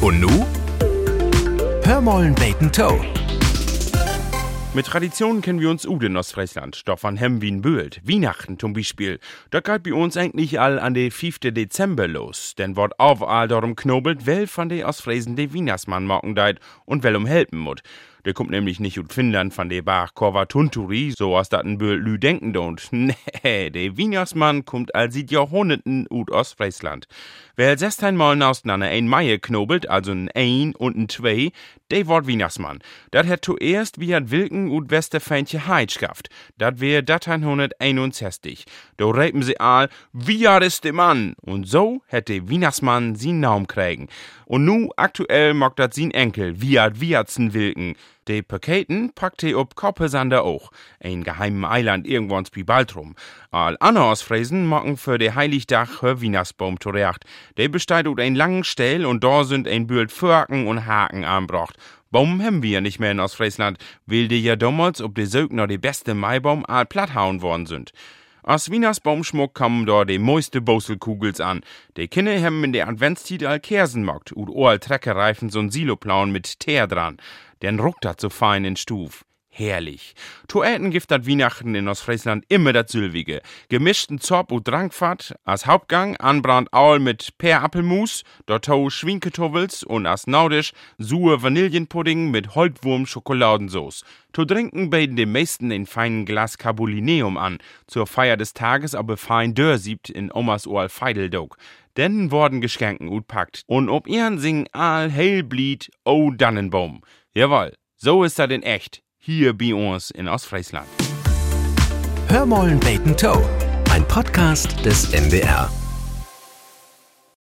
Und nu? Hör mollen Toe. Mit Traditionen kennen wir uns ud in Ostfriesland. Doch von hem wie Böld. Weihnachten zum Beispiel. Da geht bei uns eigentlich all an de 5. Dezember los. Denn wird all darum knobelt, wel von de Ostfriesen de Weihnachtsmann morgen deit und wel um helfen mut. Der kommt nämlich nicht ut Finnland von de Bach Korva Tunturi, so aus daten Böll Lü denken don't. Nee, de Weihnachtsmann kommt all sieht Jahrhunderten ut Ostfriesland. Wer sechstein Mal naustnanne ein Meier knobelt, also ein Ein und ein Zwei, de wort Weihnachtsmann. Dat hat zuerst wie hat Wilken ut Westerfeintje Heitschkaft. Dat wär dat 1961. Do reden sie all, wie ist de Mann? Und so hätte Weihnachtsmann sie Naum kriegen. Und nu aktuell mag dat sin Enkel, Wiat Wiatsen Wilken. De Paketen packt he ob Koppesander auch. Ein geheimen Eiland irgendwanns wie Baltrum. All anders Fräsen machen für de Heiligdach hör Weihnachtsbaum zurecht. De besteht ut ein langen Stell und da sind ein Büld Förken und Haken anbracht. Baum haben wir nicht mehr in Ostfriesland, weil die ja damals ob de Sögner de beste Maibaum all platthauen worden sind. Als Wieners Baumschmuck kommen da de meiste Boselkugels an. De Kinder haben in der Adventszeit all Kersen mockt und all Treckerreifen so'n Siloplauen mit Teer dran. Den ruckt dat so fein in Stuf. Herrlich. Toeten gibt dat Weihnachten in Ostfriesland immer dat Sülwige. Gemischten Zopp und Drankfahrt, als Hauptgang anbrand Aul mit Per-Appelmus, dortau Schwinketovels und als Naudisch Sue Vanillenpudding mit Holtwurm-Schokoladensauce. To trinken beten die meisten in feinen Glas Carbolineum an, zur Feier des Tages aber fein Dörsiebt in Omas Oal Feideldog. Denn worden Geschenken utpackt und ob ihren singen all hell blied, o Dannenbaum. Jawohl, so ist dat in echt hier bei uns in Ostfriesland. Hör mollen beten Toe. Ein Podcast des NDR.